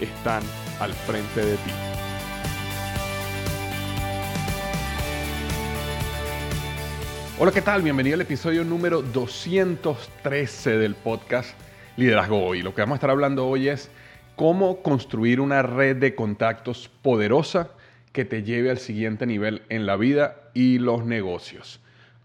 están al frente de ti. Hola, ¿qué tal? Bienvenido al episodio número 213 del podcast Liderazgo Hoy. Lo que vamos a estar hablando hoy es cómo construir una red de contactos poderosa que te lleve al siguiente nivel en la vida y los negocios.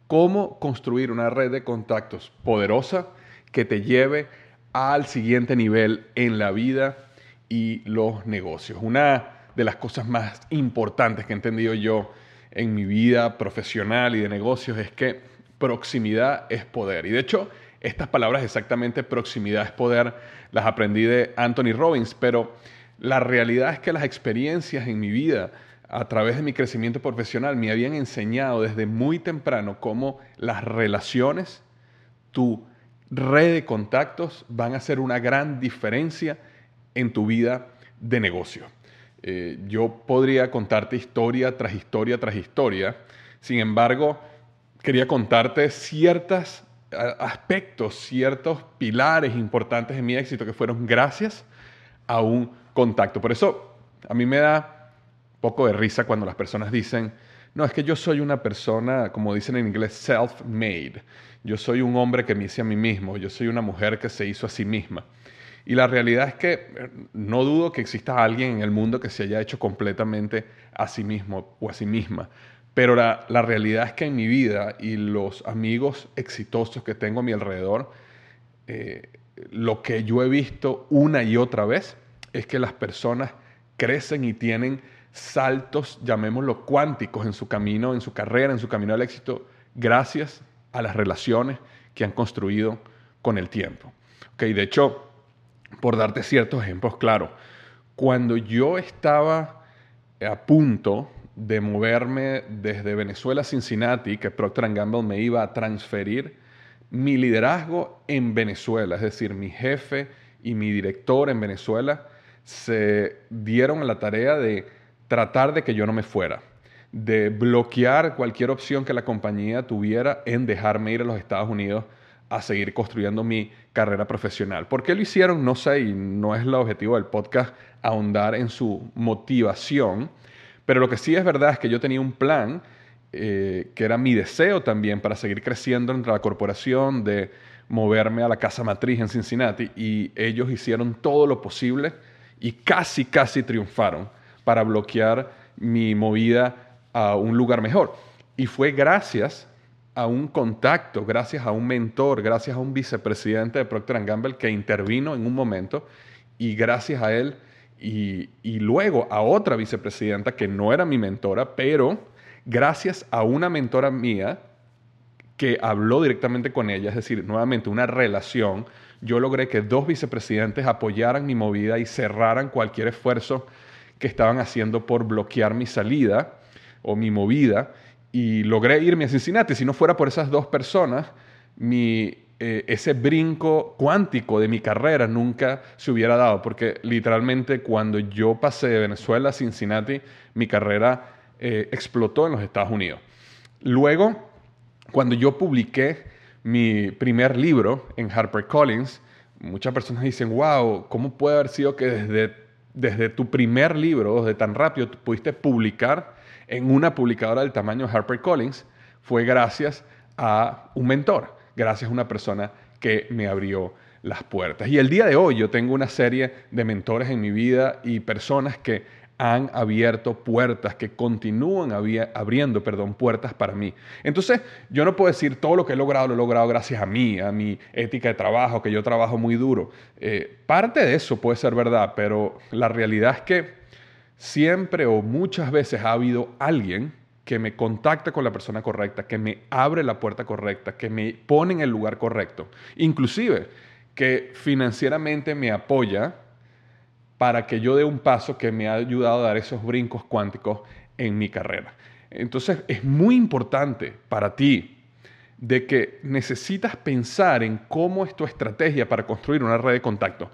Cómo construir una red de contactos poderosa que te lleve al siguiente nivel en la vida y los negocios. Una de las cosas más importantes que he entendido yo en mi vida profesional y de negocios es que proximidad es poder. Y de hecho, estas palabras exactamente proximidad es poder las aprendí de Anthony Robbins, pero la realidad es que las experiencias en mi vida a través de mi crecimiento profesional me habían enseñado desde muy temprano cómo las relaciones, tu red de contactos van a hacer una gran diferencia en tu vida de negocio. Eh, yo podría contarte historia tras historia tras historia. Sin embargo, quería contarte ciertos aspectos, ciertos pilares importantes de mi éxito que fueron gracias a un contacto. Por eso a mí me da poco de risa cuando las personas dicen, no, es que yo soy una persona, como dicen en inglés, self-made. Yo soy un hombre que me hice a mí mismo, yo soy una mujer que se hizo a sí misma. Y la realidad es que eh, no dudo que exista alguien en el mundo que se haya hecho completamente a sí mismo o a sí misma. Pero la, realidad es que en mi vida y los amigos exitosos que tengo a mi alrededor, eh, lo que yo he visto una y otra vez es que las personas crecen y tienen saltos, llamémoslo cuánticos, en su camino, en su carrera, en su camino al éxito, gracias a las relaciones que han construido con el tiempo. Okay, de hecho, por darte ciertos ejemplos claro, cuando yo estaba a punto de moverme desde Venezuela a Cincinnati, que Procter Gamble me iba a transferir mi liderazgo en Venezuela, es decir, mi jefe y mi director en Venezuela se dieron a la tarea de tratar de que yo no me fuera, de bloquear cualquier opción que la compañía tuviera en dejarme ir a los Estados Unidos a seguir construyendo mi carrera profesional. ¿Por qué lo hicieron? No sé, y no es el objetivo del podcast ahondar en su motivación, pero lo que sí es verdad es que yo tenía un plan eh, que era mi deseo también para seguir creciendo entre la corporación, de moverme a la casa matriz en Cincinnati, y ellos hicieron todo lo posible y casi, casi triunfaron para bloquear mi movida a un lugar mejor. Y fue gracias a un contacto, gracias a un mentor, gracias a un vicepresidente de Procter Gamble que intervino en un momento y gracias a él y, y, luego a otra vicepresidenta que no era mi mentora, pero gracias a una mentora mía que habló directamente con ella, es decir, nuevamente una relación, yo logré que dos vicepresidentes apoyaran mi movida y cerraran cualquier esfuerzo que estaban haciendo por bloquear mi salida o mi movida y logré irme a Cincinnati. Si no fuera por esas dos personas, eh, ese brinco cuántico de mi carrera nunca se hubiera dado, porque literalmente cuando yo pasé de Venezuela a Cincinnati, mi carrera eh, explotó en los Estados Unidos. Luego, cuando yo publiqué mi primer libro en HarperCollins, muchas personas dicen, wow, ¿cómo puede haber sido que desde, desde tu primer libro, desde tan rápido, pudiste publicar en una publicadora del tamaño de HarperCollins? Fue gracias a un mentor gracias a una persona que me abrió las puertas. Y el día de hoy yo tengo una serie de mentores en mi vida y personas que han abierto puertas, que continúan abriendo, perdón, puertas para mí. Entonces, yo no puedo decir todo lo que he logrado, lo he logrado gracias a mí, a mi ética de trabajo, que yo trabajo muy duro. Eh, parte de eso puede ser verdad, pero la realidad es que siempre o muchas veces ha habido alguien que me contacta con la persona correcta, que me abre la puerta correcta, que me pone en el lugar correcto, inclusive que financieramente me apoya para que yo dé un paso que me ha ayudado a dar esos brincos cuánticos en mi carrera. Entonces es muy importante para ti de que necesitas pensar en cómo es tu estrategia para construir una red de contacto.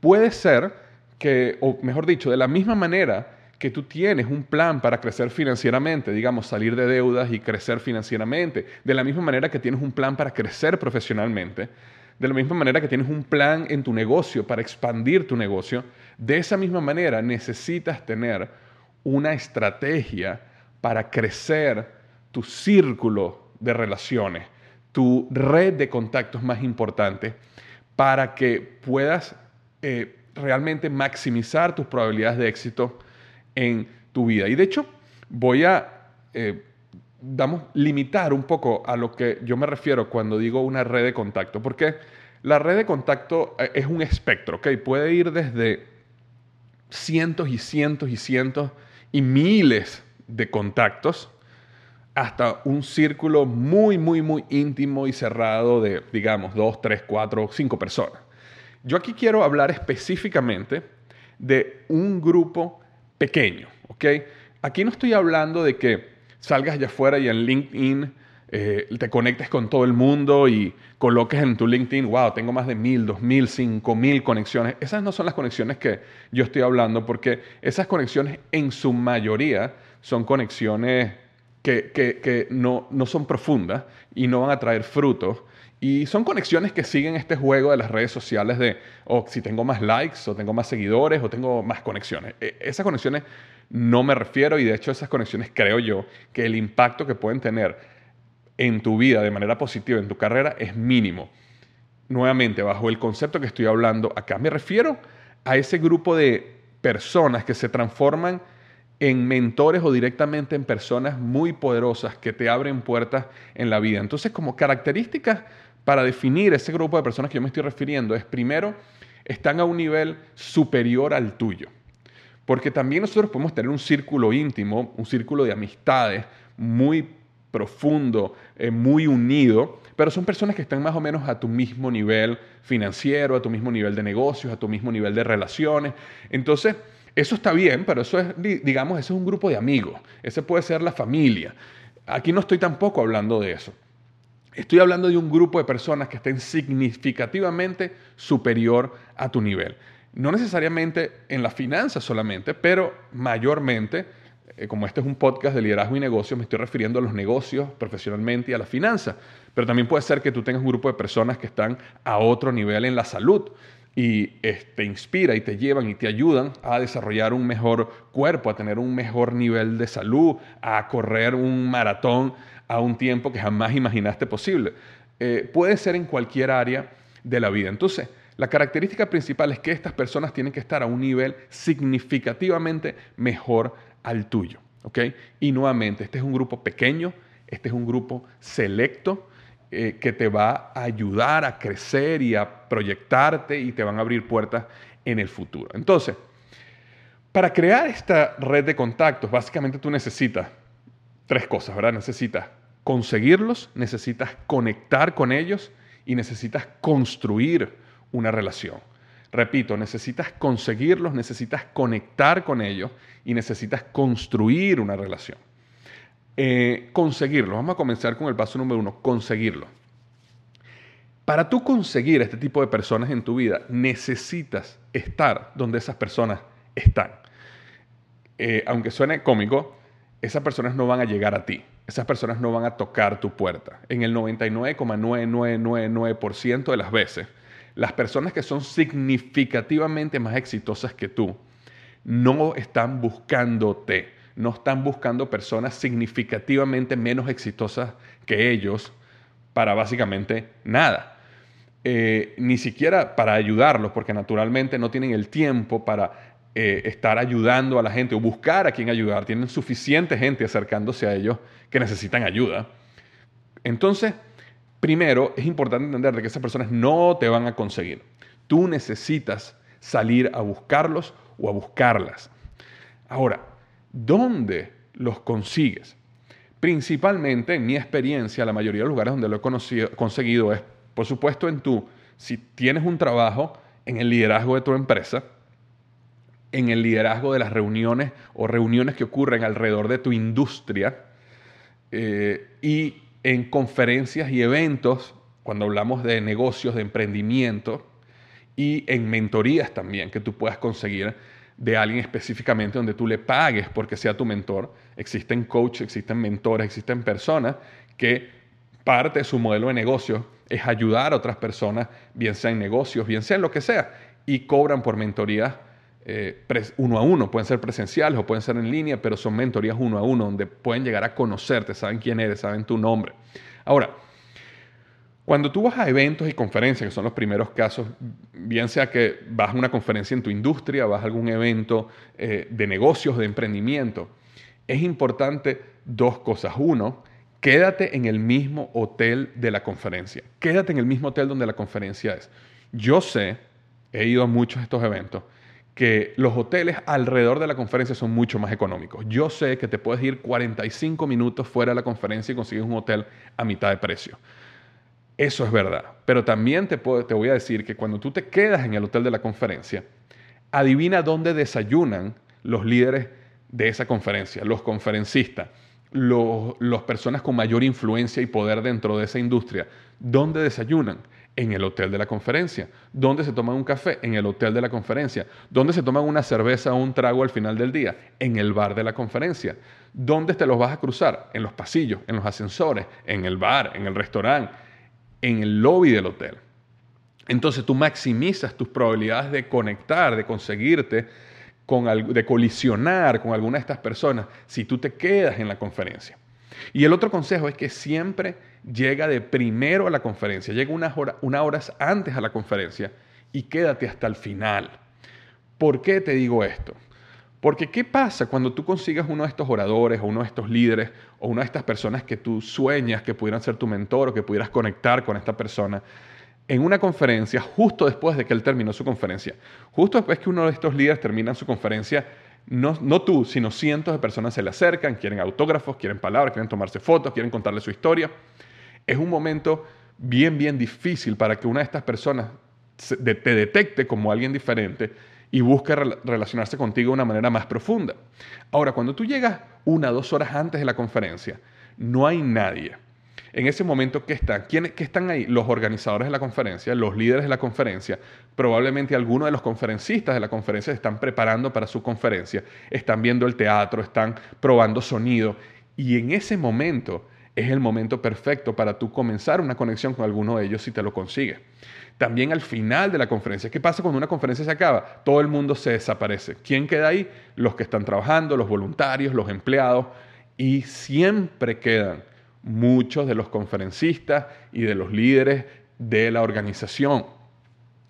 Puede ser que, o mejor dicho, de la misma manera que tú tienes un plan para crecer financieramente, digamos, salir de deudas y crecer financieramente, de la misma manera que tienes un plan para crecer profesionalmente, de la misma manera que tienes un plan en tu negocio para expandir tu negocio, de esa misma manera necesitas tener una estrategia para crecer tu círculo de relaciones, tu red de contactos más importante, para que puedas eh, realmente maximizar tus probabilidades de éxito en tu vida. Y de hecho, voy a, eh, limitar un poco a lo que yo me refiero cuando digo una red de contacto, porque la red de contacto eh, es un espectro, ¿ok? Puede ir desde cientos y cientos y cientos y miles de contactos hasta un círculo muy, muy, muy íntimo y cerrado de, digamos, dos, tres, cuatro, cinco personas. Yo aquí quiero hablar específicamente de un grupo pequeño, ¿ok? Aquí no estoy hablando de que salgas allá afuera y en LinkedIn eh, te conectes con todo el mundo y coloques en tu LinkedIn, wow, tengo más de mil, dos mil, cinco mil conexiones. Esas no son las conexiones que yo estoy hablando porque esas conexiones en su mayoría son conexiones que, no, no son profundas y no van a traer frutos. Y son conexiones que siguen este juego de las redes sociales de, oh, si tengo más likes, o tengo más seguidores, o tengo más conexiones. E, esas conexiones no me refiero y de hecho esas conexiones creo yo que el impacto que pueden tener en tu vida de manera positiva, en tu carrera, es mínimo. Nuevamente, bajo el concepto que estoy hablando acá, me refiero a ese grupo de personas que se transforman en mentores o directamente en personas muy poderosas que te abren puertas en la vida. Entonces, como características para definir ese grupo de personas que yo me estoy refiriendo es primero, están a un nivel superior al tuyo. Porque también nosotros podemos tener un círculo íntimo, un círculo de amistades muy profundo, eh, muy unido, pero son personas que están más o menos a tu mismo nivel financiero, a tu mismo nivel de negocios, a tu mismo nivel de relaciones. Entonces, eso está bien, pero eso es, digamos, eso es un grupo de amigos, ese puede ser la familia. Aquí no estoy tampoco hablando de eso. Estoy hablando de un grupo de personas que estén significativamente superior a tu nivel. No necesariamente en las finanzas solamente, pero mayormente, eh, como este es un podcast de liderazgo y negocios, me estoy refiriendo a los negocios profesionalmente y a la finanza. Pero también puede ser que tú tengas un grupo de personas que están a otro nivel en la salud y te inspira y te llevan y te ayudan a desarrollar un mejor cuerpo, a tener un mejor nivel de salud, a correr un maratón a un tiempo que jamás imaginaste posible. Eh, puede ser en cualquier área de la vida. Entonces, la característica principal es que estas personas tienen que estar a un nivel significativamente mejor al tuyo. ¿ok? Y nuevamente, este es un grupo pequeño, este es un grupo selecto eh, que te va a ayudar a crecer y a proyectarte y te van a abrir puertas en el futuro. Entonces, para crear esta red de contactos, básicamente tú necesitas tres cosas, ¿verdad? Necesitas conseguirlos, necesitas conectar con ellos y necesitas construir una relación. Repito, necesitas conseguirlos, necesitas conectar con ellos y necesitas construir una relación. Eh, conseguirlo. Vamos a comenzar con el paso número uno, conseguirlo. Para tú conseguir este tipo de personas en tu vida, necesitas estar donde esas personas están. Eh, aunque suene cómico, esas personas no van a llegar a ti. Esas personas no van a tocar tu puerta. En el 99,9999% de las veces, las personas que son significativamente más exitosas que tú no están buscándote, no están buscando personas significativamente menos exitosas que ellos para básicamente nada. Eh, ni siquiera para ayudarlos, porque naturalmente no tienen el tiempo para eh, estar ayudando a la gente o buscar a quien ayudar. Tienen suficiente gente acercándose a ellos que necesitan ayuda. Entonces, primero es importante entender que esas personas no te van a conseguir. Tú necesitas salir a buscarlos o a buscarlas. Ahora, ¿dónde los consigues? Principalmente, en mi experiencia, la mayoría de lugares donde lo he conseguido es por supuesto, en tu, si tienes un trabajo, en el liderazgo de tu empresa, en el liderazgo de las reuniones o reuniones que ocurren alrededor de tu industria eh, y en conferencias y eventos, cuando hablamos de negocios, de emprendimiento y en mentorías también que tú puedas conseguir de alguien específicamente donde tú le pagues porque sea tu mentor. Existen coaches, existen mentores, existen personas que parte de su modelo de negocio es ayudar a otras personas, bien sea en negocios, bien sea en lo que sea, y cobran por mentorías eh, uno a uno, pueden ser presenciales o pueden ser en línea, pero son mentorías uno a uno, donde pueden llegar a conocerte, saben quién eres, saben tu nombre. Ahora, cuando tú vas a eventos y conferencias, que son los primeros casos, bien sea que vas a una conferencia en tu industria, vas a algún evento eh, de negocios, de emprendimiento, es importante dos cosas. Uno, quédate en el mismo hotel de la conferencia. Quédate en el mismo hotel donde la conferencia es. Yo sé, he ido a muchos de estos eventos, que los hoteles alrededor de la conferencia son mucho más económicos. Yo sé que te puedes ir 45 minutos fuera de la conferencia y consigues un hotel a mitad de precio. Eso es verdad. Pero también te, te voy a decir que cuando tú te quedas en el hotel de la conferencia, adivina dónde desayunan los líderes de esa conferencia, los conferencistas las personas con mayor influencia y poder dentro de esa industria, ¿dónde desayunan? En el hotel de la conferencia. ¿Dónde se toman un café? En el hotel de la conferencia. ¿Dónde se toman una cerveza o un trago al final del día? En el bar de la conferencia. ¿Dónde te los vas a cruzar? En los pasillos, en los ascensores, en el bar, en el restaurante, en el lobby del hotel. Entonces tú maximizas tus probabilidades de conectar, de conseguirte de colisionar con alguna de estas personas si tú te quedas en la conferencia. Y el otro consejo es que siempre llega de primero a la conferencia, llega unas, unas horas antes a la conferencia y quédate hasta el final. ¿Por qué te digo esto? Porque ¿qué pasa cuando tú consigas uno de estos oradores o uno de estos líderes o una de estas personas que tú sueñas que pudieran ser tu mentor o que pudieras conectar con esta persona? en una conferencia justo después de que él terminó su conferencia. Justo después que uno de estos líderes termina su conferencia, no, no, tú, sino cientos de personas se le acercan, quieren autógrafos, quieren palabras, quieren tomarse fotos, quieren contarle su historia. Es un momento bien, bien difícil para que una de estas personas te detecte como alguien diferente y busque relacionarse contigo de una manera más profunda. Ahora, cuando tú llegas una o dos horas antes de la conferencia, no hay nadie en ese momento, ¿qué están? ¿Quién, ¿Qué están ahí? Los organizadores de la conferencia, los líderes de la conferencia, probablemente algunos de los conferencistas de la conferencia se están preparando para su conferencia, están viendo el teatro, están probando sonido. Y en ese momento es el momento perfecto para tú comenzar una conexión con alguno de ellos si te lo consigues. También al final de la conferencia, ¿qué pasa cuando una conferencia se acaba? Todo el mundo se desaparece. ¿Quién queda ahí? Los que están trabajando, los voluntarios, los empleados, y siempre quedan muchos de los conferencistas y de los líderes de la organización.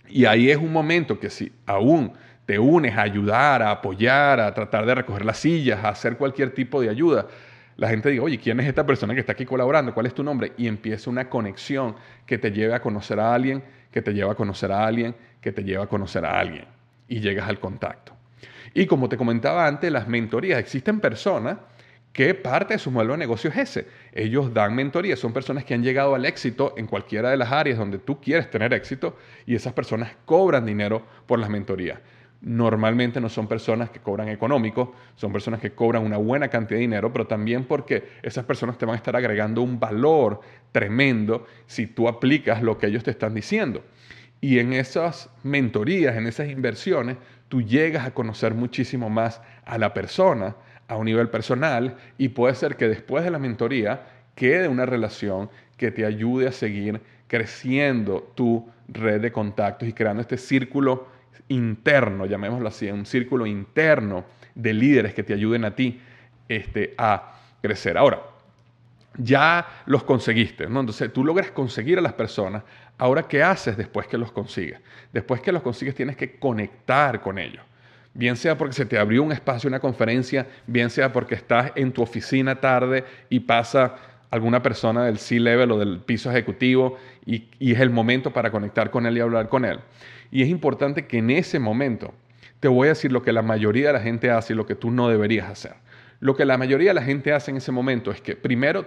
Y ahí es un momento que si aún te unes a ayudar, a apoyar, a tratar de recoger las sillas, a hacer cualquier tipo de ayuda, la gente diga, oye, ¿quién es esta persona que está aquí colaborando? ¿Cuál es tu nombre? Y empieza una conexión que te lleve a conocer a alguien, que te lleva a conocer a alguien, que te lleva a conocer a alguien. Y llegas al contacto. Y como te comentaba antes, las mentorías, existen personas que parte de su modelo de negocio es ese. Ellos dan mentoría, son personas que han llegado al éxito en cualquiera de las áreas donde tú quieres tener éxito y esas personas cobran dinero por las mentorías. Normalmente no son personas que cobran económico, son personas que cobran una buena cantidad de dinero, pero también porque esas personas te van a estar agregando un valor tremendo si tú aplicas lo que ellos te están diciendo. Y en esas mentorías, en esas inversiones, tú llegas a conocer muchísimo más a la persona a un nivel personal y puede ser que después de la mentoría quede una relación que te ayude a seguir creciendo tu red de contactos y creando este círculo interno, llamémoslo así, un círculo interno de líderes que te ayuden a ti este, a crecer. Ahora, ya los conseguiste. Entonces tú logras conseguir a las personas. Ahora, ¿qué haces después que los consigues? Después que los consigues tienes que conectar con ellos. Bien sea porque se te abrió un espacio, una conferencia, bien sea porque estás en tu oficina tarde y pasa alguna persona del C-level o del piso ejecutivo y, y es el momento para conectar con él y hablar con él. Y es importante que en ese momento te voy a decir lo que la mayoría de la gente hace y lo que tú no deberías hacer. Lo que la mayoría de la gente hace en ese momento es que primero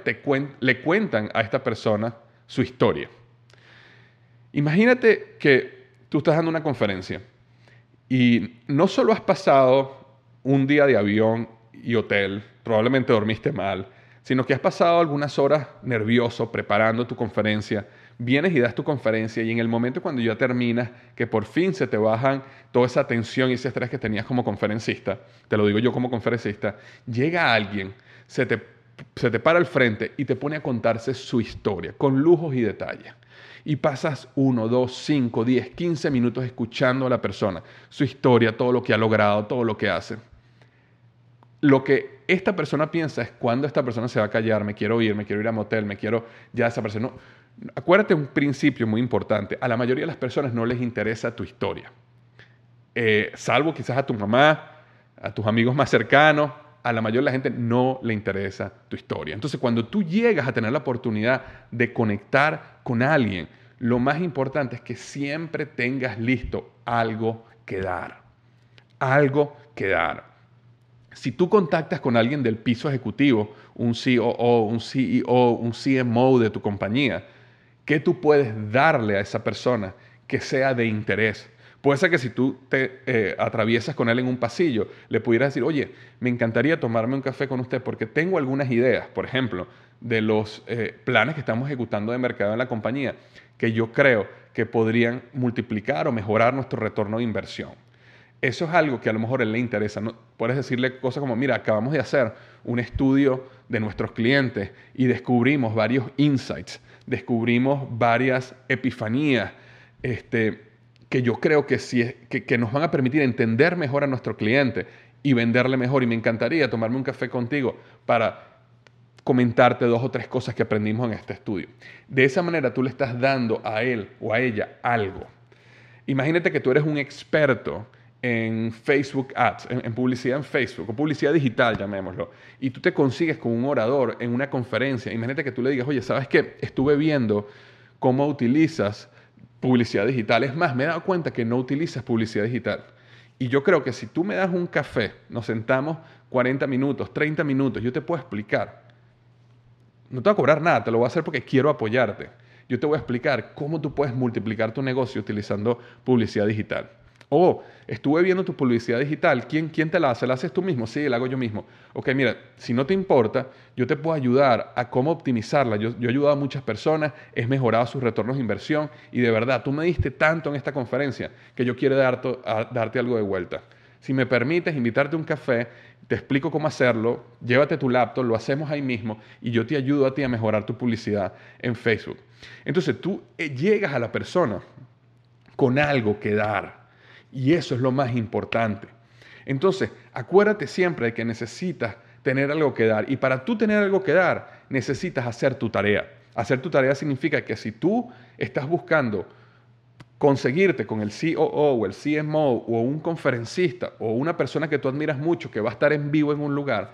le cuentan a esta persona su historia. Imagínate que tú estás dando una conferencia y no solo has pasado un día de avión y hotel, probablemente dormiste mal, sino que has pasado algunas horas nervioso preparando tu conferencia, vienes y das tu conferencia y en el momento cuando ya terminas, que por fin se te bajan toda esa tensión y ese estrés que tenías como conferencista, te lo digo yo como conferencista, llega alguien, se te, se te para al frente y te pone a contarse su historia con lujos y detalles. Y pasas uno, dos, cinco, diez, quince minutos escuchando a la persona, su historia, todo lo que ha logrado, todo lo que hace. Lo que esta persona piensa es cuando esta persona se va a callar, me quiero ir, me quiero ir a motel, me quiero ya desaparecer. No, Acuérdate un principio muy importante. A la mayoría de las personas no les interesa tu historia. Eh, salvo quizás a tu mamá, a tus amigos más cercanos, a la mayoría de la gente no le interesa tu historia. Entonces, cuando tú llegas a tener la oportunidad de conectar con alguien, lo más importante es que siempre tengas listo algo que dar. Algo que dar. Si tú contactas con alguien del piso ejecutivo, un COO, un CEO, un CMO de tu compañía, ¿Qué tú puedes darle a esa persona que sea de interés? Puede ser que si tú te eh, atraviesas con él en un pasillo, le pudieras decir, oye, me encantaría tomarme un café con usted porque tengo algunas ideas, por ejemplo, de los eh, planes que estamos ejecutando de mercado en la compañía, que yo creo que podrían multiplicar o mejorar nuestro retorno de inversión. Eso es algo que a lo mejor él le interesa. ¿no? Puedes decirle cosas como, mira, acabamos de hacer un estudio de nuestros clientes y descubrimos varios insights descubrimos varias epifanías este, que yo creo que, que, que nos van a permitir entender mejor a nuestro cliente y venderle mejor. Y me encantaría tomarme un café contigo para comentarte dos o tres cosas que aprendimos en este estudio. De esa manera tú le estás dando a él o a ella algo. Imagínate que tú eres un experto en Facebook Ads, en, publicidad en Facebook, o publicidad digital, llamémoslo, y tú te consigues con un orador en una conferencia, imagínate que tú le digas, oye, ¿sabes qué? Estuve viendo cómo utilizas publicidad digital. Es más, me he dado cuenta que no utilizas publicidad digital. Y yo creo que si tú me das un café, nos sentamos 40 minutos, 30 minutos, yo te puedo explicar. No te voy a cobrar nada, te lo voy a hacer porque quiero apoyarte. Yo te voy a explicar cómo tú puedes multiplicar tu negocio utilizando publicidad digital. Oh, estuve viendo tu publicidad digital. ¿Quién, ¿Quién te la hace? ¿La haces tú mismo? Sí, la hago yo mismo. Ok, mira, si no te importa, yo te puedo ayudar a cómo optimizarla. Yo, yo he ayudado a muchas personas, he mejorado sus retornos de inversión y de verdad, tú me diste tanto en esta conferencia que yo quiero darte, darte algo de vuelta. Si me permites invitarte a un café, te explico cómo hacerlo, llévate tu laptop, lo hacemos ahí mismo y yo te ayudo a ti a mejorar tu publicidad en Facebook. Entonces tú eh, llegas a la persona con algo que dar y eso es lo más importante. Entonces, acuérdate siempre de que necesitas tener algo que dar. Y para tú tener algo que dar, necesitas hacer tu tarea. Hacer tu tarea significa que si tú estás buscando conseguirte con el COO o el CMO o un conferencista o una persona que tú admiras mucho que va a estar en vivo en un lugar,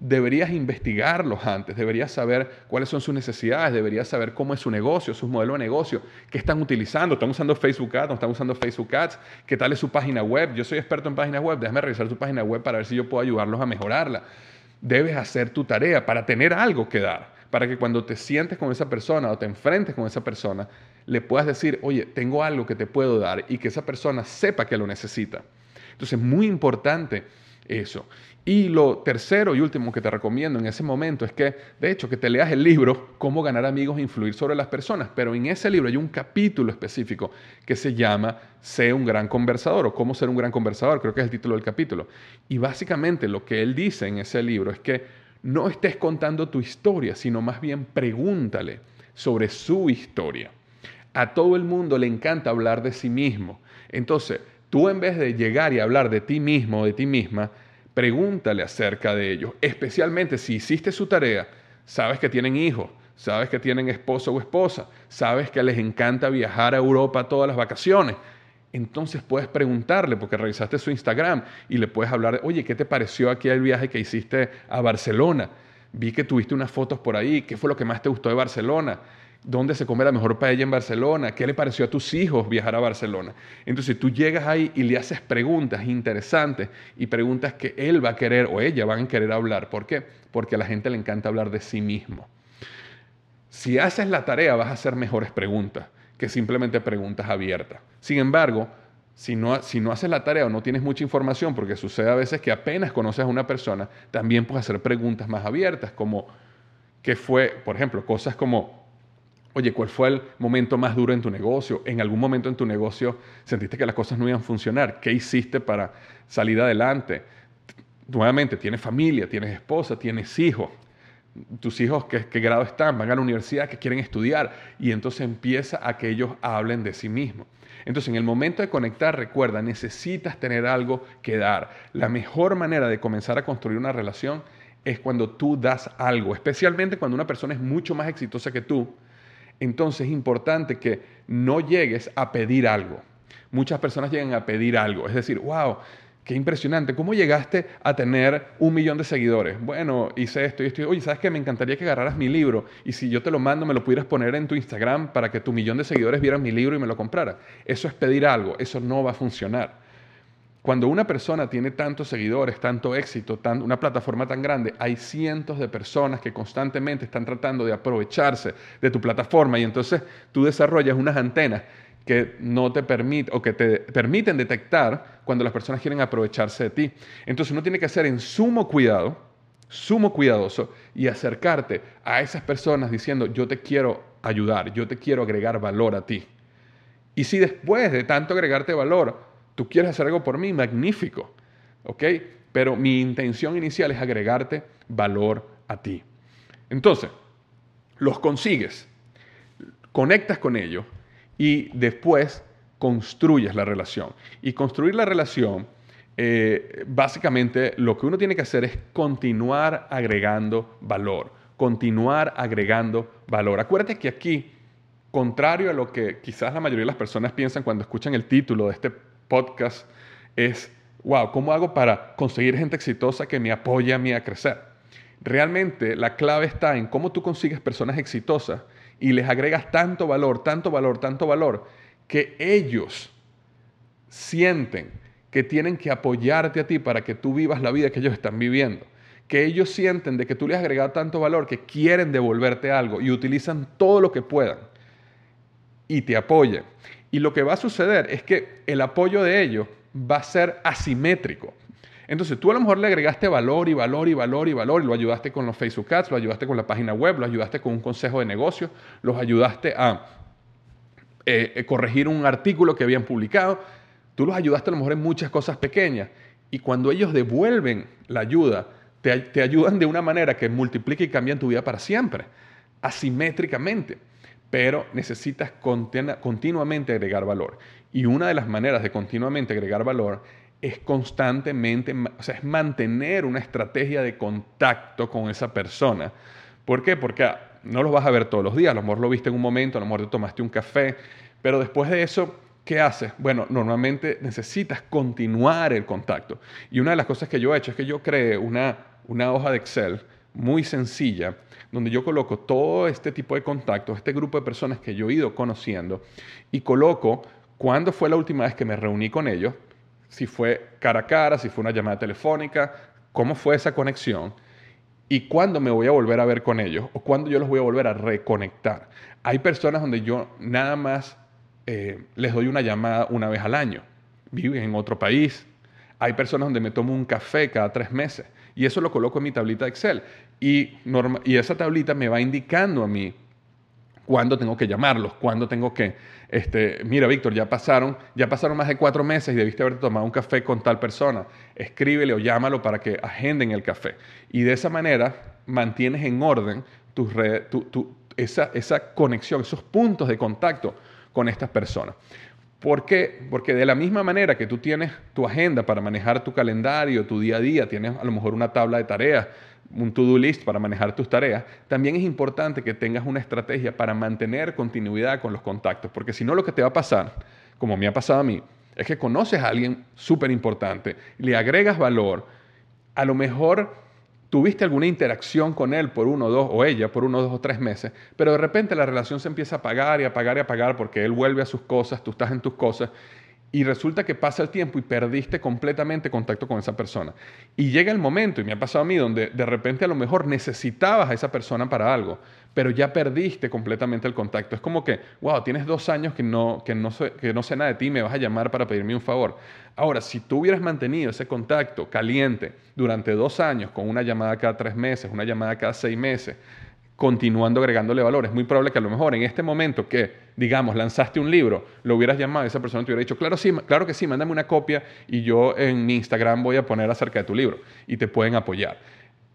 deberías investigarlos antes, deberías saber cuáles son sus necesidades, deberías saber cómo es su negocio, su modelo de negocio, qué están utilizando, están usando Facebook Ads, están usando Facebook Ads, qué tal es su página web. Yo soy experto en páginas web, déjame revisar su página web para ver si yo puedo ayudarlos a mejorarla. Debes hacer tu tarea para tener algo que dar, para que cuando te sientes con esa persona o te enfrentes con esa persona, le puedas decir, oye, tengo algo que te puedo dar y que esa persona sepa que lo necesita. Entonces, muy importante eso. Y lo tercero y último que te recomiendo en ese momento es que, de hecho, que te leas el libro Cómo ganar amigos e influir sobre las personas. Pero en ese libro hay un capítulo específico que se llama Sé un gran conversador o Cómo ser un gran conversador, creo que es el título del capítulo. Y básicamente lo que él dice en ese libro es que no estés contando tu historia, sino más bien pregúntale sobre su historia. A todo el mundo le encanta hablar de sí mismo. Entonces, tú en vez de llegar y hablar de ti mismo o de ti misma, pregúntale acerca de ellos, especialmente si hiciste su tarea, sabes que tienen hijos, sabes que tienen esposo o esposa, sabes que les encanta viajar a Europa todas las vacaciones. Entonces puedes preguntarle, porque revisaste su Instagram y le puedes hablar, oye, ¿qué te pareció aquí el viaje que hiciste a Barcelona? Vi que tuviste unas fotos por ahí, ¿qué fue lo que más te gustó de Barcelona? Dónde se come la mejor paella en Barcelona, qué le pareció a tus hijos viajar a Barcelona. Entonces tú llegas ahí y le haces preguntas interesantes y preguntas que él va a querer o ella van a querer hablar. ¿Por qué? Porque a la gente le encanta hablar de sí mismo. Si haces la tarea vas a hacer mejores preguntas que simplemente preguntas abiertas. Sin embargo, si no, si no haces la tarea o no tienes mucha información, porque sucede a veces que apenas conoces a una persona, también puedes hacer preguntas más abiertas, como, ¿qué fue? Por ejemplo, cosas como, Oye, ¿cuál fue el momento más duro en tu negocio? ¿En algún momento en tu negocio sentiste que las cosas no iban a funcionar? ¿Qué hiciste para salir adelante? Nuevamente, tienes familia, tienes esposa, tienes hijos. Tus hijos, ¿qué, ¿qué, grado están? Van a la universidad, que quieren estudiar. Y entonces empieza a que ellos hablen de sí mismos. Entonces, en el momento de conectar, recuerda, necesitas tener algo que dar. La mejor manera de comenzar a construir una relación es cuando tú das algo, especialmente cuando una persona es mucho más exitosa que tú entonces es importante que no llegues a pedir algo. Muchas personas llegan a pedir algo, es decir, wow, qué impresionante, ¿cómo llegaste a tener un millón de seguidores? Bueno, hice esto y esto. Oye, ¿sabes qué? Me encantaría que agarraras mi libro y si yo te lo mando, me lo pudieras poner en tu Instagram para que tu millón de seguidores vieran mi libro y me lo compraran. Eso es pedir algo, eso no va a funcionar. Cuando una persona tiene tantos seguidores, tanto éxito, una plataforma tan grande, hay cientos de personas que constantemente están tratando de aprovecharse de tu plataforma y entonces tú desarrollas unas antenas que no te permiten o que te permiten detectar cuando las personas quieren aprovecharse de ti. Entonces uno tiene que ser en sumo cuidado, sumo cuidadoso y acercarte a esas personas diciendo, yo te quiero ayudar, yo te quiero agregar valor a ti. Y si después de tanto agregarte valor, tú quieres hacer algo por mí, magnífico, ¿ok? Pero mi intención inicial es agregarte valor a ti. Entonces, los consigues, conectas con ellos y después construyes la relación. Y construir la relación, eh, básicamente lo que uno tiene que hacer es continuar agregando valor, continuar agregando valor. Acuérdate que aquí, contrario a lo que quizás la mayoría de las personas piensan cuando escuchan el título de este podcast es, wow, ¿cómo hago para conseguir gente exitosa que me apoye a mí a crecer? Realmente la clave está en cómo tú consigues personas exitosas y les agregas tanto valor, tanto valor, tanto valor, que ellos sienten que tienen que apoyarte a ti para que tú vivas la vida que ellos están viviendo. Que ellos sienten de que tú les has agregado tanto valor que quieren devolverte algo y utilizan todo lo que puedan y te apoyen. Y lo que va a suceder es que el apoyo de ellos va a ser asimétrico. Entonces tú a lo mejor le agregaste valor y valor y valor y valor, y lo ayudaste con los Facebook Ads, lo ayudaste con la página web, lo ayudaste con un consejo de negocio, los ayudaste a eh, eh, corregir un artículo que habían publicado, tú los ayudaste a lo mejor en muchas cosas pequeñas. Y cuando ellos devuelven la ayuda, te, te ayudan de una manera que multiplica y cambia tu vida para siempre, asimétricamente pero necesitas continuamente agregar valor. Y una de las maneras de continuamente agregar valor es constantemente, o sea, es mantener una estrategia de contacto con esa persona. ¿Por qué? Porque ah, no los vas a ver todos los días, a lo lo viste en un momento, a lo mejor te tomaste un café, pero después de eso, ¿qué haces? Bueno, normalmente necesitas continuar el contacto. Y una de las cosas que yo he hecho es que yo creé una hoja de Excel muy sencilla donde yo coloco todo este tipo de contactos, este grupo de personas que yo he ido conociendo y coloco cuándo fue la última vez que me reuní con ellos, si fue cara a cara, si fue una llamada telefónica, cómo fue esa conexión y cuándo me voy a volver a ver con ellos o cuándo yo los voy a volver a reconectar. Hay personas donde yo nada más eh, les doy una llamada una vez al año, viven en otro país. Hay personas donde me tomo un café cada tres meses y eso lo coloco en mi tablita de Excel. Y, y esa tablita me va indicando a mí cuándo tengo que llamarlos, cuándo tengo que, este, mira, Víctor, ya pasaron, ya pasaron más de cuatro meses y debiste haberte tomado un café con tal persona. Escríbele o llámalo para que agenden el café. Y de esa manera mantienes en orden tus esa, esa conexión, esos puntos de contacto con estas personas. ¿Por qué? Porque de la misma manera que tú tienes tu agenda para manejar tu calendario, tu día a día, tienes a lo mejor una tabla de tareas, un to-do list para manejar tus tareas, también es importante que tengas una estrategia para mantener continuidad con los contactos, porque si no lo que te va a pasar, como me ha pasado a mí, es que conoces a alguien súper importante, le agregas valor, a lo mejor tuviste alguna interacción con él por uno, dos, o ella por uno, dos o tres meses, pero de repente la relación se empieza a apagar y apagar y apagar porque él vuelve a sus cosas, tú estás en tus cosas, y resulta que pasa el tiempo y perdiste completamente contacto con esa persona. Y llega el momento, y me ha pasado a mí, donde de repente a lo mejor necesitabas a esa persona para algo, pero ya perdiste completamente el contacto. Es como que, wow, tienes dos años que no, que no, sé, que no sé nada de ti, me vas a llamar para pedirme un favor. Ahora, si tú hubieras mantenido ese contacto caliente durante dos años, con una llamada cada tres meses, una llamada cada seis meses, continuando agregándole valor. Es muy probable que a lo mejor en este momento que, digamos, lanzaste un libro, lo hubieras llamado y esa persona te hubiera dicho, claro, sí, claro que sí, mándame una copia y yo en mi Instagram voy a poner acerca de tu libro y te pueden apoyar.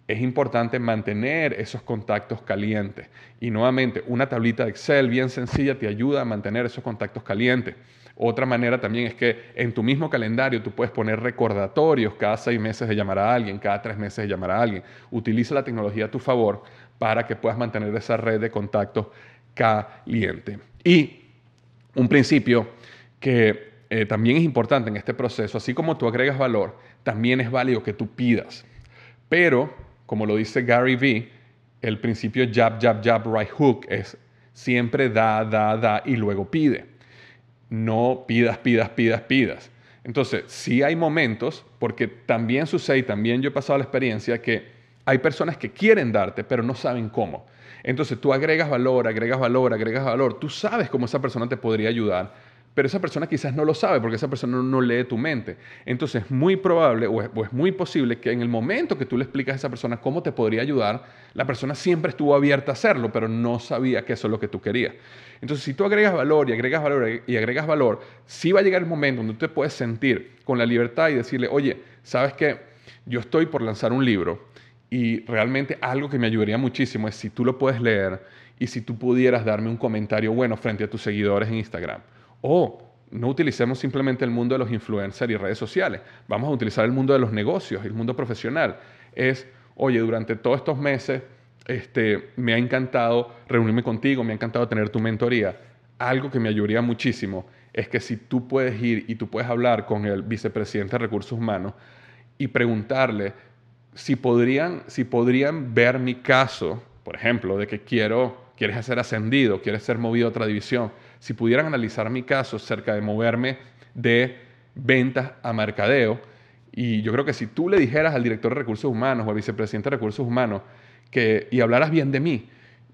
Es importante mantener esos contactos calientes. Y nuevamente, una tablita de Excel bien sencilla te ayuda a mantener esos contactos calientes. Otra manera también es que en tu mismo calendario tú puedes poner recordatorios cada seis meses de llamar a alguien, cada tres meses de llamar a alguien. Utiliza la tecnología a tu favor para que puedas mantener esa red de contactos caliente. Y un principio que eh, también es importante en este proceso, así como tú agregas valor, también es válido que tú pidas. Pero, como lo dice Gary Vee, el principio jab, jab, jab, right hook es siempre da, da, da y luego pide. No pidas, pidas, pidas, pidas. Entonces, sí hay momentos, porque también sucede, y también yo he pasado la experiencia, que hay personas que quieren darte, pero no saben cómo. Entonces tú agregas valor, agregas valor, agregas valor. Tú sabes cómo esa persona te podría ayudar, pero esa persona quizás no lo sabe porque esa persona no lee tu mente. Entonces es muy probable o es, muy posible que en el momento que tú le explicas a esa persona cómo te podría ayudar, la persona siempre estuvo abierta a hacerlo, pero no sabía que eso es lo que tú querías. Entonces si tú agregas valor y agregas valor y agregas valor, sí va a llegar el momento donde tú te puedes sentir con la libertad y decirle, oye, ¿sabes qué? Yo estoy por lanzar un libro y realmente algo que me ayudaría muchísimo es si tú lo puedes leer y si tú pudieras darme un comentario bueno frente a tus seguidores en Instagram. O no utilicemos simplemente el mundo de los influencers y redes sociales. Vamos a utilizar el mundo de los negocios, el mundo profesional. Es, oye, durante todos estos meses este, me ha encantado reunirme contigo, me ha encantado tener tu mentoría. Algo que me ayudaría muchísimo es que si tú puedes ir y tú puedes hablar con el vicepresidente de Recursos Humanos y preguntarle si podrían, si podrían ver mi caso, por ejemplo, de que quiero, quieres ser ascendido, quieres ser movido a otra división, si pudieran analizar mi caso cerca de moverme de ventas a mercadeo, y yo creo que si tú le dijeras al director de recursos humanos o al vicepresidente de recursos humanos que, y hablaras bien de mí,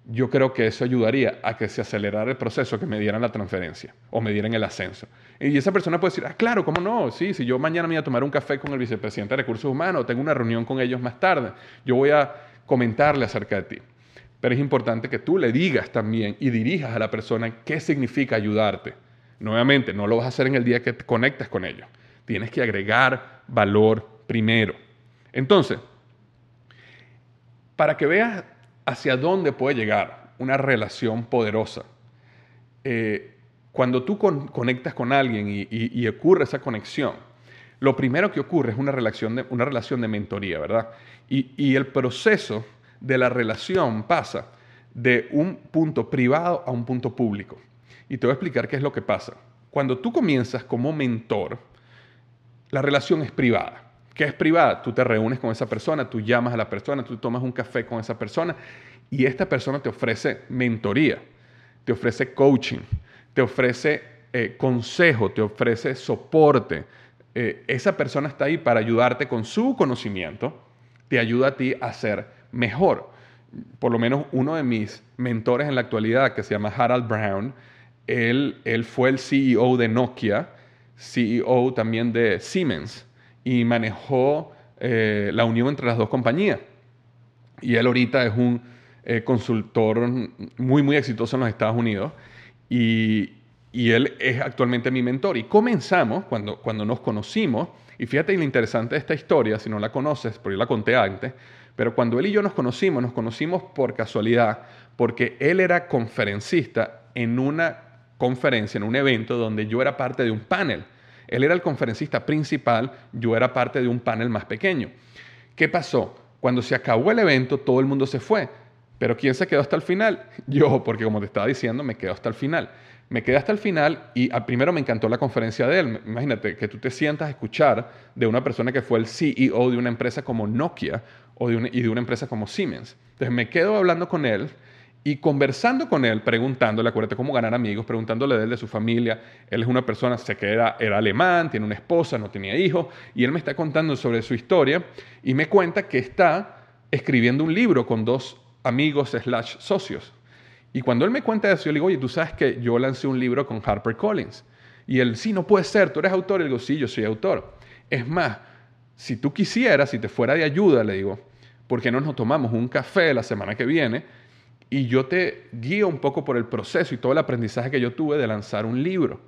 yo creo que eso ayudaría a que se acelerara el proceso, que me dieran la transferencia o me dieran el ascenso. Y esa persona puede decir, ah, claro, ¿cómo no? Sí, si yo mañana me voy a tomar un café con el vicepresidente de Recursos Humanos, tengo una reunión con ellos más tarde, yo voy a comentarle acerca de ti. Pero es importante que tú le digas también y dirijas a la persona qué significa ayudarte. Nuevamente, no lo vas a hacer en el día que te conectas con ellos. Tienes que agregar valor primero. Entonces, para que veas hacia dónde puede llegar una relación poderosa. Eh, cuando tú conectas con alguien y, ocurre esa conexión, lo primero que ocurre es una relación de, una relación de mentoría, ¿verdad? Y, y el proceso de la relación pasa de un punto privado a un punto público. Y te voy a explicar qué es lo que pasa. Cuando tú comienzas como mentor, la relación es privada. ¿Qué es privada? Tú te reúnes con esa persona, tú llamas a la persona, tú tomas un café con esa persona y esta persona te ofrece mentoría, te ofrece coaching, te ofrece eh, consejo, te ofrece soporte. Eh, esa persona está ahí para ayudarte con su conocimiento, te ayuda a ti a ser mejor. Por lo menos uno de mis mentores en la actualidad, que se llama Harald Brown, él, él fue el CEO de Nokia, CEO también de Siemens y manejó eh, la unión entre las dos compañías. Y él ahorita es un eh, consultor muy, muy exitoso en los Estados Unidos y, y, él es actualmente mi mentor. Y comenzamos cuando, cuando nos conocimos, y fíjate lo interesante de esta historia, si no la conoces, porque yo la conté antes, pero cuando él y yo nos conocimos, nos conocimos por casualidad, porque él era conferencista en una conferencia, en un evento donde yo era parte de un panel. Él era el conferencista principal, yo era parte de un panel más pequeño. ¿Qué pasó? Cuando se acabó el evento, todo el mundo se fue. Pero ¿quién se quedó hasta el final? Yo, porque como te estaba diciendo, me quedo hasta el final. Me quedé hasta el final y al primero me encantó la conferencia de él. Imagínate que tú te sientas a escuchar de una persona que fue el CEO de una empresa como Nokia o de y de una empresa como Siemens. Entonces me quedo hablando con él y conversando con él, preguntándole, acuérdate cómo ganar amigos, preguntándole de él, de su familia. Él es una persona, sé que era, era alemán, tiene una esposa, no tenía hijos, y él me está contando sobre su historia y me cuenta que está escribiendo un libro con dos amigos slash socios. Y cuando él me cuenta eso, yo le digo, oye, tú sabes que yo lancé un libro con Harper Collins. Y él, sí, no puede ser, tú eres autor. Y le digo, sí, yo soy autor. Es más, si tú quisieras, si te fuera de ayuda, le digo, ¿por qué no nos tomamos un café la semana que viene? Y yo te guío un poco por el proceso y todo el aprendizaje que yo tuve de lanzar un libro.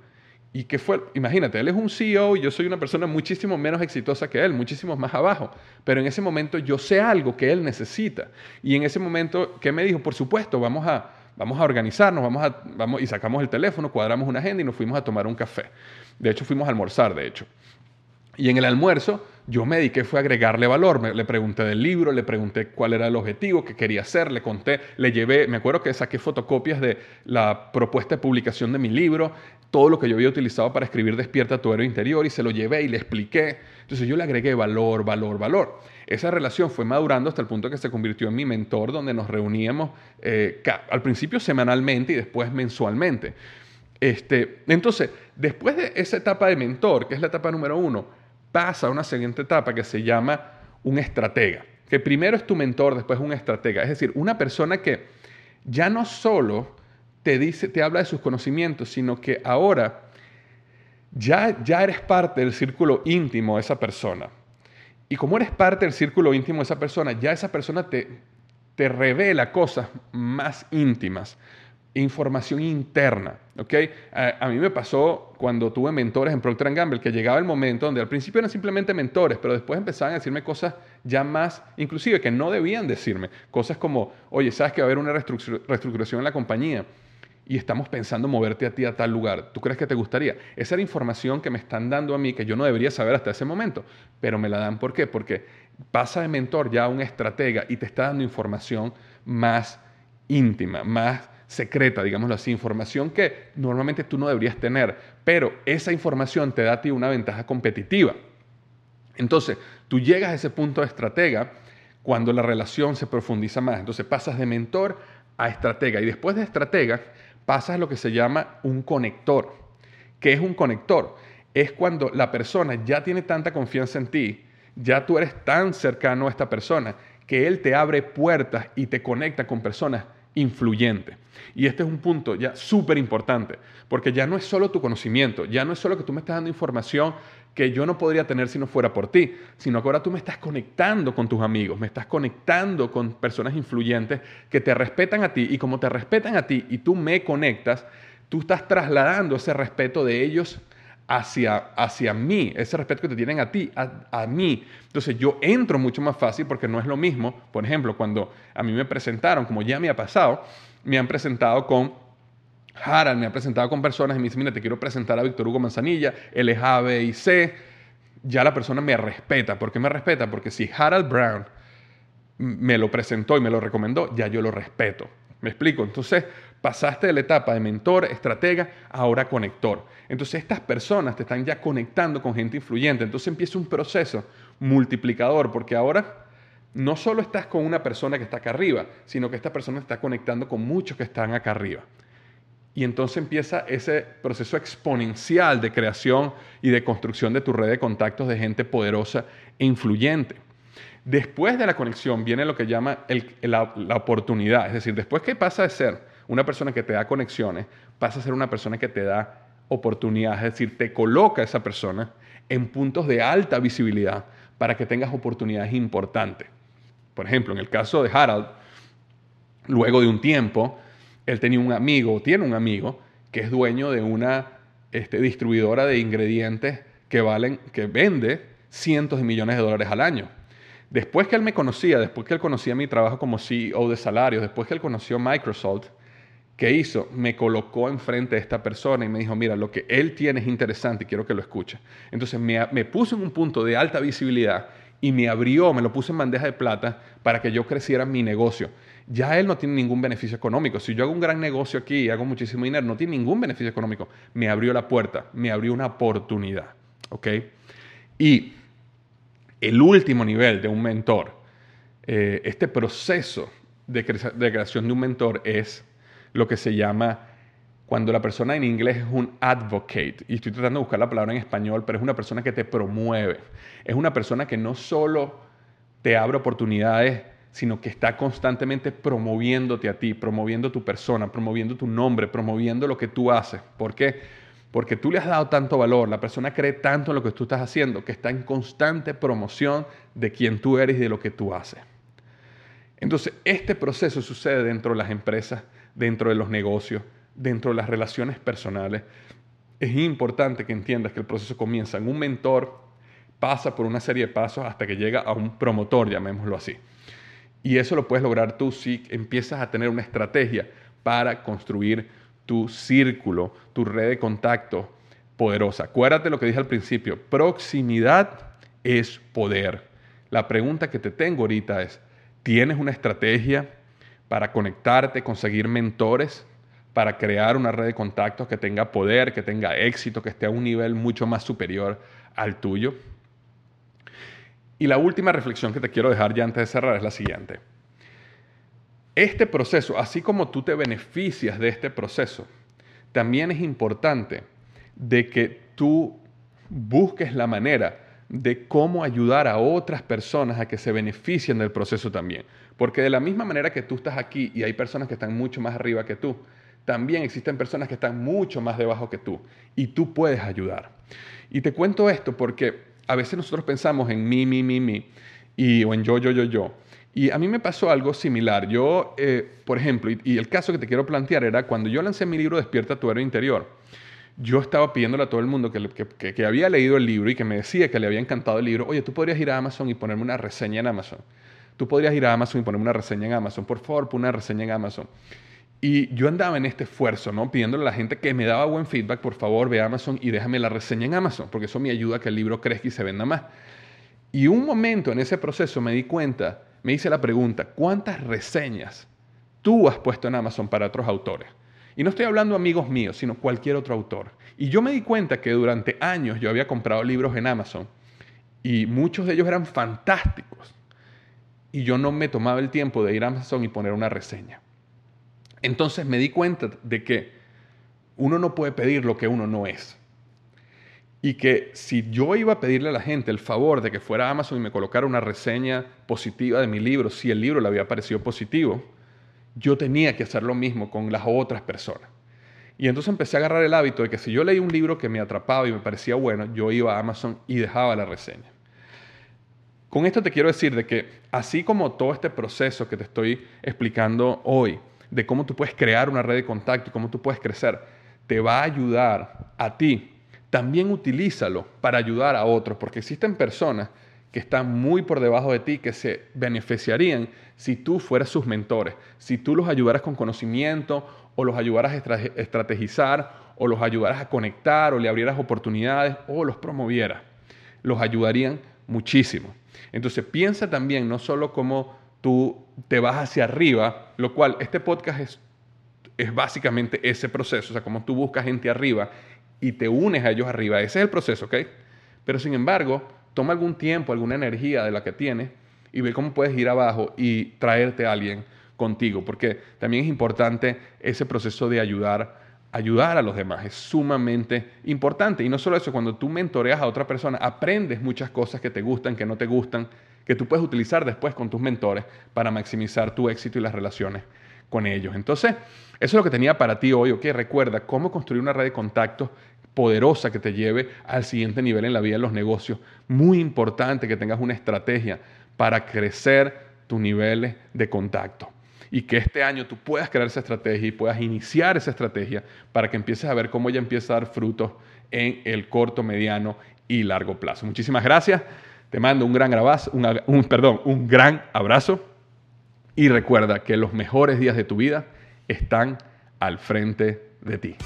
Y que fue, imagínate, él es un CEO y yo soy una persona muchísimo menos exitosa que él, muchísimo más abajo. Pero en ese momento yo sé algo que él necesita. Y en ese momento, ¿qué me dijo? Por supuesto, vamos a, vamos a organizarnos, vamos a, vamos, y sacamos el teléfono, cuadramos una agenda y nos fuimos a tomar un café. De hecho, fuimos a almorzar, de hecho. Y en el almuerzo yo me dediqué fue a agregarle valor. le pregunté del libro, le pregunté cuál era el objetivo, qué quería hacer, le conté, le llevé, me acuerdo que saqué fotocopias de la propuesta de publicación de mi libro, todo lo que yo había utilizado para escribir Despierta tu héroe interior y se lo llevé y le expliqué. Entonces yo le agregué valor, valor, valor. Esa relación fue madurando hasta el punto que se convirtió en mi mentor, donde nos reuníamos eh, al principio semanalmente y después mensualmente. Este, entonces, después de esa etapa de mentor, que es la etapa número uno, pasa a una siguiente etapa que se llama un estratega, que primero es tu mentor, después un estratega, es decir, una persona que ya no solo te dice, te habla de sus conocimientos, sino que ahora ya, ya eres parte del círculo íntimo de esa persona. Y como eres parte del círculo íntimo de esa persona, ya esa persona te, te revela cosas más íntimas, información interna. ¿okay? A, mí me pasó cuando tuve mentores en Procter Gamble, que llegaba el momento donde al principio eran simplemente mentores, pero después empezaban a decirme cosas ya más, inclusive que no debían decirme. Cosas como, oye, sabes que va a haber una reestructuración en la compañía y estamos pensando moverte a ti a tal lugar. ¿Tú crees que te gustaría? Esa era información que me están dando a mí que yo no debería saber hasta ese momento, pero me la dan. ¿Por qué? Porque pasa de mentor ya a un estratega y te está dando información más íntima, más secreta, digámoslo así, información que normalmente tú no deberías tener, pero esa información te da a ti una ventaja competitiva. Entonces, tú llegas a ese punto de estratega cuando la relación se profundiza más. Entonces, pasas de mentor a estratega y después de estratega pasas a lo que se llama un conector. ¿Qué es un conector? Es cuando la persona ya tiene tanta confianza en ti, ya tú eres tan cercano a esta persona, que él te abre puertas y te conecta con personas influyente. Y este es un punto ya súper importante, porque ya no es solo tu conocimiento, ya no es solo que tú me estás dando información que yo no podría tener si no fuera por ti, sino que ahora tú me estás conectando con tus amigos, me estás conectando con personas influyentes que te respetan a ti y como te respetan a ti y tú me conectas, tú estás trasladando ese respeto de ellos hacia, hacia mí, ese respeto que te tienen a ti, a, mí. Entonces yo entro mucho más fácil porque no es lo mismo, por ejemplo, cuando a mí me presentaron, como ya me ha pasado, me han presentado con Harald, me han presentado con personas y me dicen, mira, te quiero presentar a Víctor Hugo Manzanilla, él es A, B y C. Ya la persona me respeta. ¿Por qué me respeta? Porque si Harald Brown me lo presentó y me lo recomendó, ya yo lo respeto. ¿Me explico? Entonces, pasaste de la etapa de mentor, estratega, ahora conector. Entonces, estas personas te están ya conectando con gente influyente. Entonces empieza un proceso multiplicador, porque ahora no solo estás con una persona que está acá arriba, sino que esta persona está conectando con muchos que están acá arriba. Y entonces empieza ese proceso exponencial de creación y de construcción de tu red de contactos de gente poderosa e influyente. Después de la conexión viene lo que llama la, oportunidad. Es decir, después que pasa de ser una persona que te da conexiones, pasa a ser una persona que te da oportunidades. Es decir, te coloca esa persona en puntos de alta visibilidad para que tengas oportunidades importantes. Por ejemplo, en el caso de Harald, luego de un tiempo, él tenía un amigo, tiene un amigo, que es dueño de una este, distribuidora de ingredientes que valen, que vende cientos de millones de dólares al año. Después que él me conocía, después que él conocía mi trabajo como CEO de salarios, después que él conoció Microsoft, ¿qué hizo? Me colocó enfrente de esta persona y me dijo, mira, lo que él tiene es interesante y quiero que lo escuche. Entonces me, me puso en un punto de alta visibilidad y me abrió, me lo puso en bandeja de plata para que yo creciera mi negocio. Ya él no tiene ningún beneficio económico. Si yo hago un gran negocio aquí y hago muchísimo dinero, no tiene ningún beneficio económico. Me abrió la puerta, me abrió una oportunidad. ¿Ok? Y el último nivel de un mentor, eh, este proceso de, creación de un mentor es lo que se llama cuando la persona en inglés es un advocate, y estoy tratando de buscar la palabra en español, pero es una persona que te promueve, es una persona que no solo te abre oportunidades, sino que está constantemente promoviéndote a ti, promoviendo tu persona, promoviendo tu nombre, promoviendo lo que tú haces. ¿Por qué? porque tú le has dado tanto valor, la persona cree tanto en lo que tú estás haciendo, que está en constante promoción de quién tú eres y de lo que tú haces. Entonces, este proceso sucede dentro de las empresas, dentro de los negocios, dentro de las relaciones personales. Es importante que entiendas que el proceso comienza en un mentor, pasa por una serie de pasos hasta que llega a un promotor, llamémoslo así. Y eso lo puedes lograr tú si empiezas a tener una estrategia para construir tu círculo, tu red de contacto poderosa. Acuérdate lo que dije al principio, proximidad es poder. La pregunta que te tengo ahorita es, ¿tienes una estrategia para conectarte, conseguir mentores, para crear una red de contactos que tenga poder, que tenga éxito, que esté a un nivel mucho más superior al tuyo? Y la última reflexión que te quiero dejar ya antes de cerrar es la siguiente. Este proceso, así como tú te beneficias de este proceso, también es importante de que tú busques la manera de cómo ayudar a otras personas a que se beneficien del proceso también. Porque de la misma manera que tú estás aquí y hay personas que están mucho más arriba que tú, también existen personas que están mucho más debajo que tú y tú puedes ayudar. Y te cuento esto porque a veces nosotros pensamos en mí, mí, mí, mí y, o en yo, yo, yo, yo. Y a mí me pasó algo similar. Yo, eh, por ejemplo, y, el caso que te quiero plantear era cuando yo lancé mi libro Despierta tu héroe interior, yo estaba pidiéndole a todo el mundo que, que, había leído el libro y que me decía que le había encantado el libro, oye, tú podrías ir a Amazon y ponerme una reseña en Amazon. Tú podrías ir a Amazon y ponerme una reseña en Amazon. Por favor, pon una reseña en Amazon. Y yo andaba en este esfuerzo, ¿no? Pidiéndole a la gente que me daba buen feedback, por favor, ve a Amazon y déjame la reseña en Amazon, porque eso me ayuda a que el libro crezca y se venda más. Y un momento en ese proceso me di cuenta me hice la pregunta, ¿cuántas reseñas tú has puesto en Amazon para otros autores? Y no estoy hablando amigos míos, sino cualquier otro autor. Y yo me di cuenta que durante años yo había comprado libros en Amazon y muchos de ellos eran fantásticos. Y yo no me tomaba el tiempo de ir a Amazon y poner una reseña. Entonces me di cuenta de que uno no puede pedir lo que uno no es. Y que si yo iba a pedirle a la gente el favor de que fuera a Amazon y me colocara una reseña positiva de mi libro, si el libro le había parecido positivo, yo tenía que hacer lo mismo con las otras personas. Y entonces empecé a agarrar el hábito de que si yo leí un libro que me atrapaba y me parecía bueno, yo iba a Amazon y dejaba la reseña. Con esto te quiero decir de que así como todo este proceso que te estoy explicando hoy, de cómo tú puedes crear una red de contacto y cómo tú puedes crecer, te va a ayudar a ti también utilízalo para ayudar a otros, porque existen personas que están muy por debajo de ti, que se beneficiarían si tú fueras sus mentores, si tú los ayudaras con conocimiento o los ayudaras a estrategizar o los ayudaras a conectar o le abrieras oportunidades o los promovieras. Los ayudarían muchísimo. Entonces piensa también no solo cómo tú te vas hacia arriba, lo cual este podcast es, es básicamente ese proceso, o sea, cómo tú buscas gente arriba y te unes a ellos arriba. Ese es el proceso, ¿ok? Pero sin embargo, toma algún tiempo, alguna energía de la que tienes y ve cómo puedes ir abajo y traerte a alguien contigo, porque también es importante ese proceso de ayudar, ayudar a los demás, es sumamente importante. Y no solo eso, cuando tú mentoreas a otra persona, aprendes muchas cosas que te gustan, que no te gustan, que tú puedes utilizar después con tus mentores para maximizar tu éxito y las relaciones con ellos. Entonces, eso es lo que tenía para ti hoy, ok, recuerda cómo construir una red de contactos poderosa que te lleve al siguiente nivel en la vida de los negocios. Muy importante que tengas una estrategia para crecer tus niveles de contacto. Y que este año tú puedas crear esa estrategia y puedas iniciar esa estrategia para que empieces a ver cómo ella empieza a dar frutos en el corto, mediano y largo plazo. Muchísimas gracias. Te mando un gran abrazo, un, perdón, un gran abrazo. Y recuerda que los mejores días de tu vida están al frente de ti.